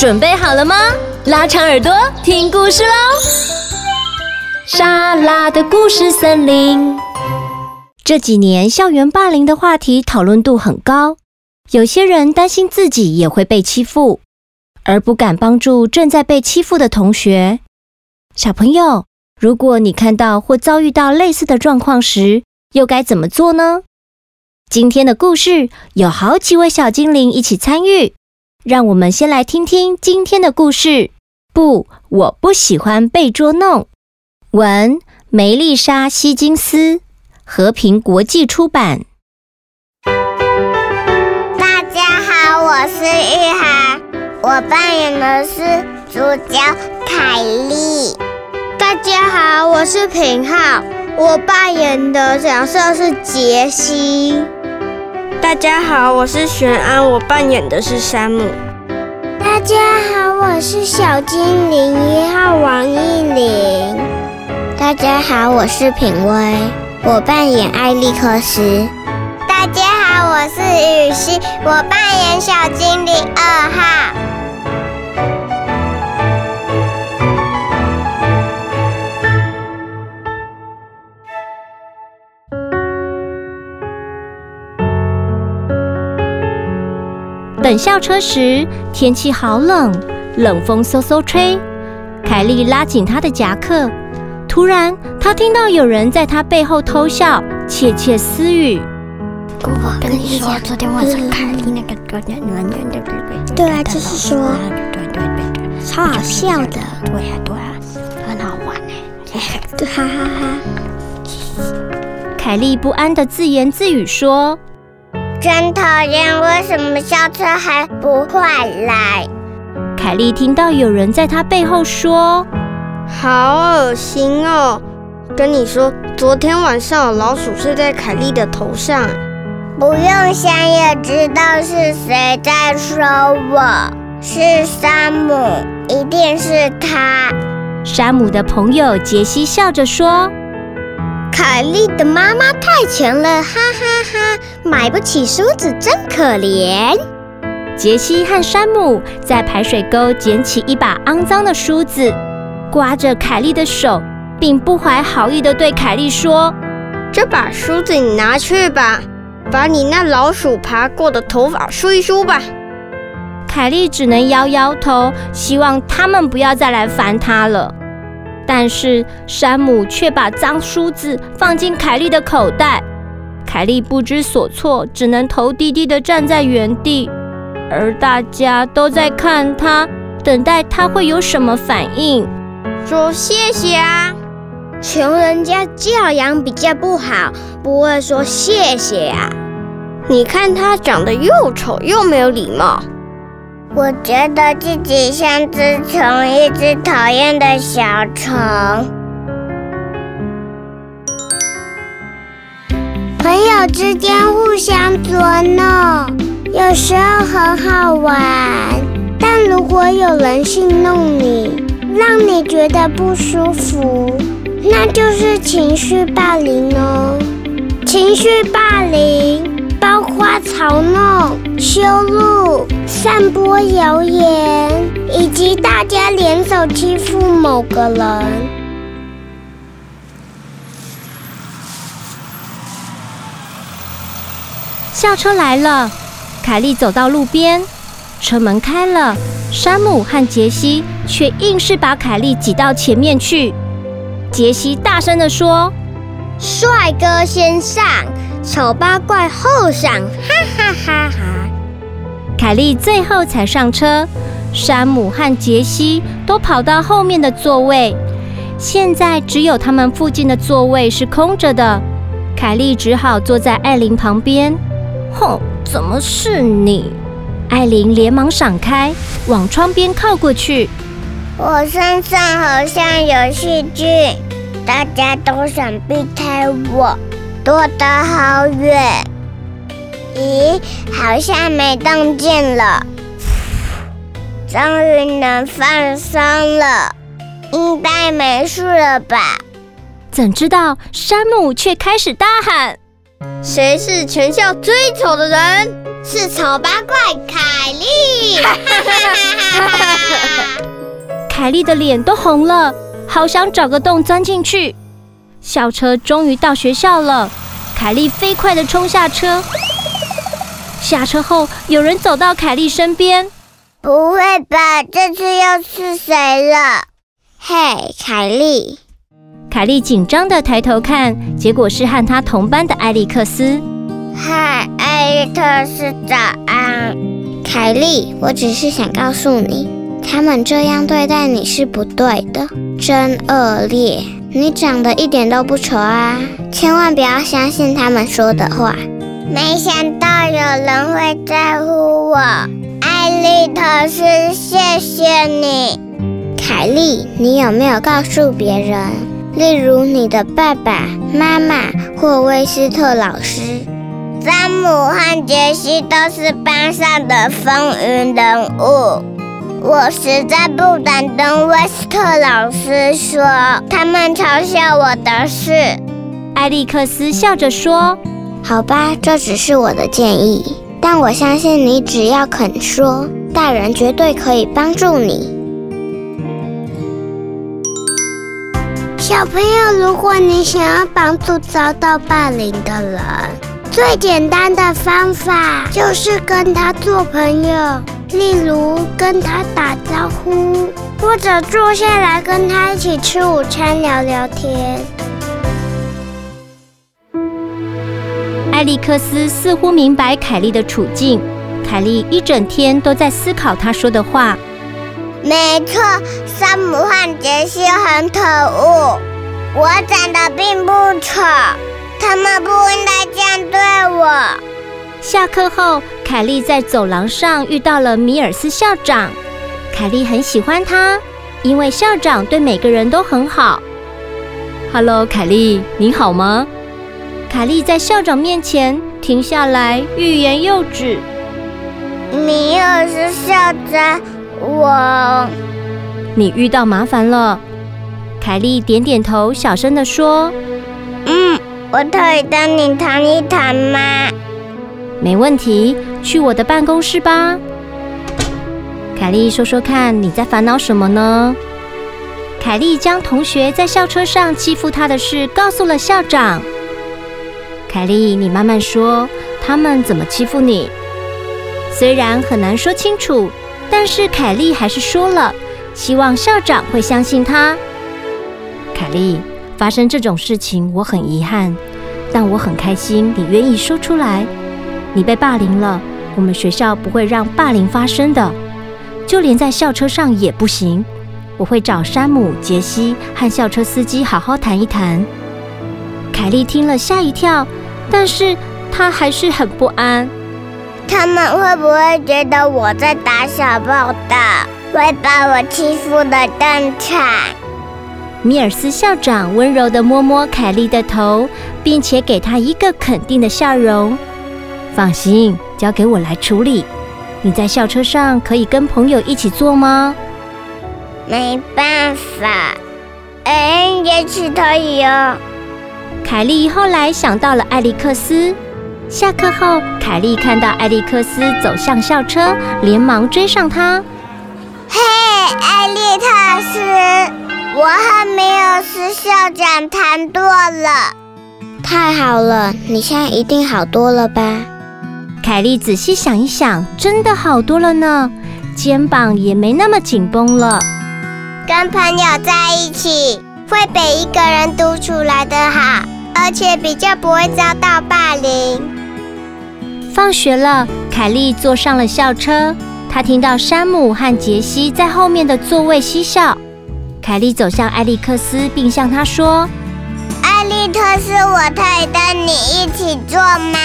准备好了吗？拉长耳朵听故事喽！莎拉的故事森林。这几年校园霸凌的话题讨论度很高，有些人担心自己也会被欺负，而不敢帮助正在被欺负的同学。小朋友，如果你看到或遭遇到类似的状况时，又该怎么做呢？今天的故事有好几位小精灵一起参与，让我们先来听听今天的故事。不，我不喜欢被捉弄。文：梅丽莎·希金斯，和平国际出版。大家好，我是玉涵，我扮演的是主角凯莉。大家好，我是平浩，我扮演的角色是杰西。大家好，我是玄安，我扮演的是山姆。大家好，我是小精灵一号王艺玲。大家好，我是品薇，我扮演艾利克斯。大家好，我是雨熙，我扮演小精灵二号。等校车时，天气好冷，冷风嗖嗖吹。凯莉拉紧她的夹克，突然，她听到有人在她背后偷笑，窃窃私语。姑婆跟你说，昨天晚上凯莉那个对对对对对啊，就是说，对对对对，超好笑的，对啊对啊，很好玩哎，对哈哈哈。凯莉不安地自言自语说。真讨厌！为什么校车还不快来？凯莉听到有人在她背后说：“好恶心哦！”跟你说，昨天晚上有老鼠睡在凯莉的头上。不用想也知道是谁在说我，是山姆，一定是他。山姆的朋友杰西笑着说。凯莉的妈妈太穷了，哈哈哈，哈！买不起梳子，真可怜。杰西和山姆在排水沟捡起一把肮脏的梳子，刮着凯莉的手，并不怀好意地对凯莉说：“这把梳子你拿去吧，把你那老鼠爬过的头发梳一梳吧。”凯莉只能摇摇头，希望他们不要再来烦她了。但是山姆却把脏梳子放进凯莉的口袋，凯莉不知所措，只能头低低地站在原地，而大家都在看他，等待他会有什么反应。说谢谢啊！穷人家教养比较不好，不会说谢谢啊。你看他长得又丑又没有礼貌。我觉得自己像只虫，一只讨厌的小虫。朋友之间互相捉弄，有时候很好玩，但如果有人戏弄你，让你觉得不舒服，那就是情绪霸凌哦。情绪霸凌。包括嘲弄、羞辱、散播谣言，以及大家联手欺负某个人。校车来了，凯莉走到路边，车门开了，山姆和杰西却硬是把凯莉挤到前面去。杰西大声地说：“帅哥先上。”丑八怪后上，哈哈哈哈！凯莉最后才上车，山姆和杰西都跑到后面的座位。现在只有他们附近的座位是空着的，凯莉只好坐在艾琳旁边。哼，怎么是你？艾琳连忙闪开，往窗边靠过去。我身上好像有细菌，大家都想避开我。躲得好远！咦，好像没动静了。终于能放松了，应该没事了吧？怎知道山姆却开始大喊：“谁是全校最丑的人？是丑八怪凯莉。凯莉的脸都红了，好想找个洞钻进去。校车终于到学校了，凯莉飞快地冲下车。下车后，有人走到凯莉身边。不会吧？这次又是谁了？嘿，凯莉！凯莉紧张地抬头看，结果是和她同班的艾利克斯。嗨，艾利克斯，早安。凯莉，我只是想告诉你，他们这样对待你是不对的，真恶劣。你长得一点都不丑啊，千万不要相信他们说的话。没想到有人会在乎我，艾利特斯，谢谢你。凯莉，你有没有告诉别人？例如你的爸爸妈妈或威斯特老师？詹姆和杰西都是班上的风云人物。我实在不敢跟威斯特老师说，他们嘲笑我的事。艾利克斯笑着说：“好吧，这只是我的建议，但我相信你只要肯说，大人绝对可以帮助你。”小朋友，如果你想要帮助遭到霸凌的人，最简单的方法就是跟他做朋友。例如跟他打招呼，或者坐下来跟他一起吃午餐聊聊天。艾利克斯似乎明白凯莉的处境，凯莉一整天都在思考他说的话。没错，山姆和杰西很可恶，我长得并不丑，他们不应该这样对我。下课后，凯莉在走廊上遇到了米尔斯校长。凯莉很喜欢他，因为校长对每个人都很好。Hello，凯莉，你好吗？凯莉在校长面前停下来，欲言又止。米尔斯校长，我……你遇到麻烦了。凯莉点点头，小声地说：“嗯，我可以跟你谈一谈吗？”没问题，去我的办公室吧。凯莉，说说看，你在烦恼什么呢？凯莉将同学在校车上欺负她的事告诉了校长。凯莉，你慢慢说，他们怎么欺负你？虽然很难说清楚，但是凯莉还是说了，希望校长会相信她。凯莉，发生这种事情我很遗憾，但我很开心你愿意说出来。你被霸凌了，我们学校不会让霸凌发生的，就连在校车上也不行。我会找山姆、杰西和校车司机好好谈一谈。凯莉听了吓一跳，但是她还是很不安。他们会不会觉得我在打小报道，会把我欺负得更惨？米尔斯校长温柔地摸摸凯莉的头，并且给她一个肯定的笑容。放心，交给我来处理。你在校车上可以跟朋友一起坐吗？没办法，哎，也许可以哦。凯莉后来想到了艾利克斯。下课后，凯莉看到艾利克斯走向校车，连忙追上他。嘿，艾利克斯，我和米尔斯校长谈多了。太好了，你现在一定好多了吧？凯莉仔细想一想，真的好多了呢，肩膀也没那么紧绷了。跟朋友在一起，会比一个人独处来得好，而且比较不会遭到霸凌。放学了，凯莉坐上了校车，她听到山姆和杰西在后面的座位嬉笑。凯莉走向艾利克斯，并向他说：“艾利克斯，我可以跟你一起坐吗？”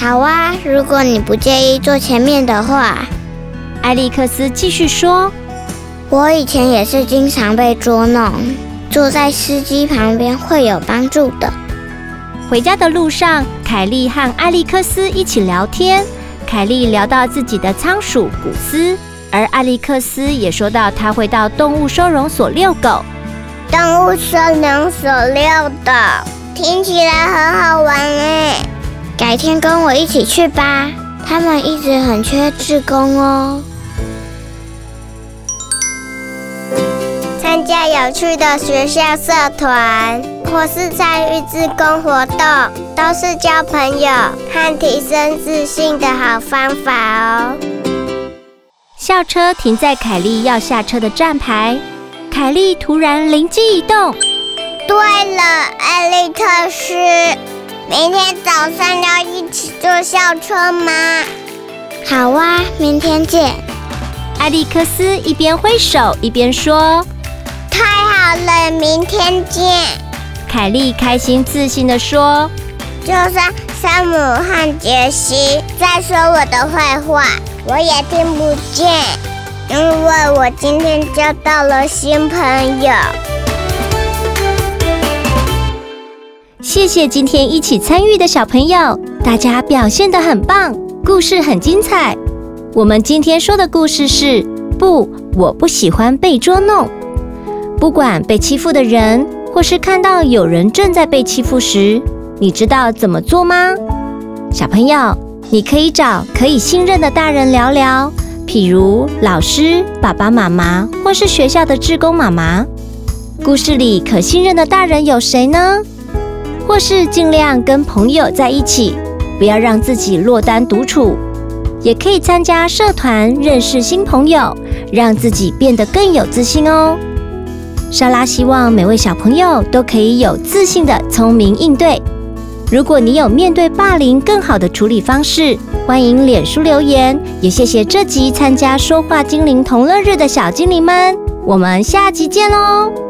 好啊，如果你不介意坐前面的话，艾利克斯继续说：“我以前也是经常被捉弄，坐在司机旁边会有帮助的。”回家的路上，凯莉和艾利克斯一起聊天。凯莉聊到自己的仓鼠古斯，而艾利克斯也说到他会到动物收容所遛狗。动物收容所遛狗，听起来很好玩哎。改天跟我一起去吧。他们一直很缺志工哦。参加有趣的学校社团，或是参与志工活动，都是交朋友和提升自信的好方法哦。校车停在凯莉要下车的站牌，凯莉突然灵机一动。对了，艾利克斯，明天早上要一起坐校车吗？好啊，明天见。艾利克斯一边挥手一边说。太好了，明天见。凯莉开心自信地说：“就算山姆和杰西在说我的坏话，我也听不见，因为我今天交到了新朋友。”谢谢今天一起参与的小朋友，大家表现得很棒，故事很精彩。我们今天说的故事是：不，我不喜欢被捉弄。不管被欺负的人，或是看到有人正在被欺负时，你知道怎么做吗？小朋友，你可以找可以信任的大人聊聊，譬如老师、爸爸妈妈，或是学校的志工妈妈。故事里可信任的大人有谁呢？或是尽量跟朋友在一起，不要让自己落单独处。也可以参加社团，认识新朋友，让自己变得更有自信哦。莎拉希望每位小朋友都可以有自信的聪明应对。如果你有面对霸凌更好的处理方式，欢迎脸书留言。也谢谢这集参加说话精灵同乐日的小精灵们，我们下集见喽！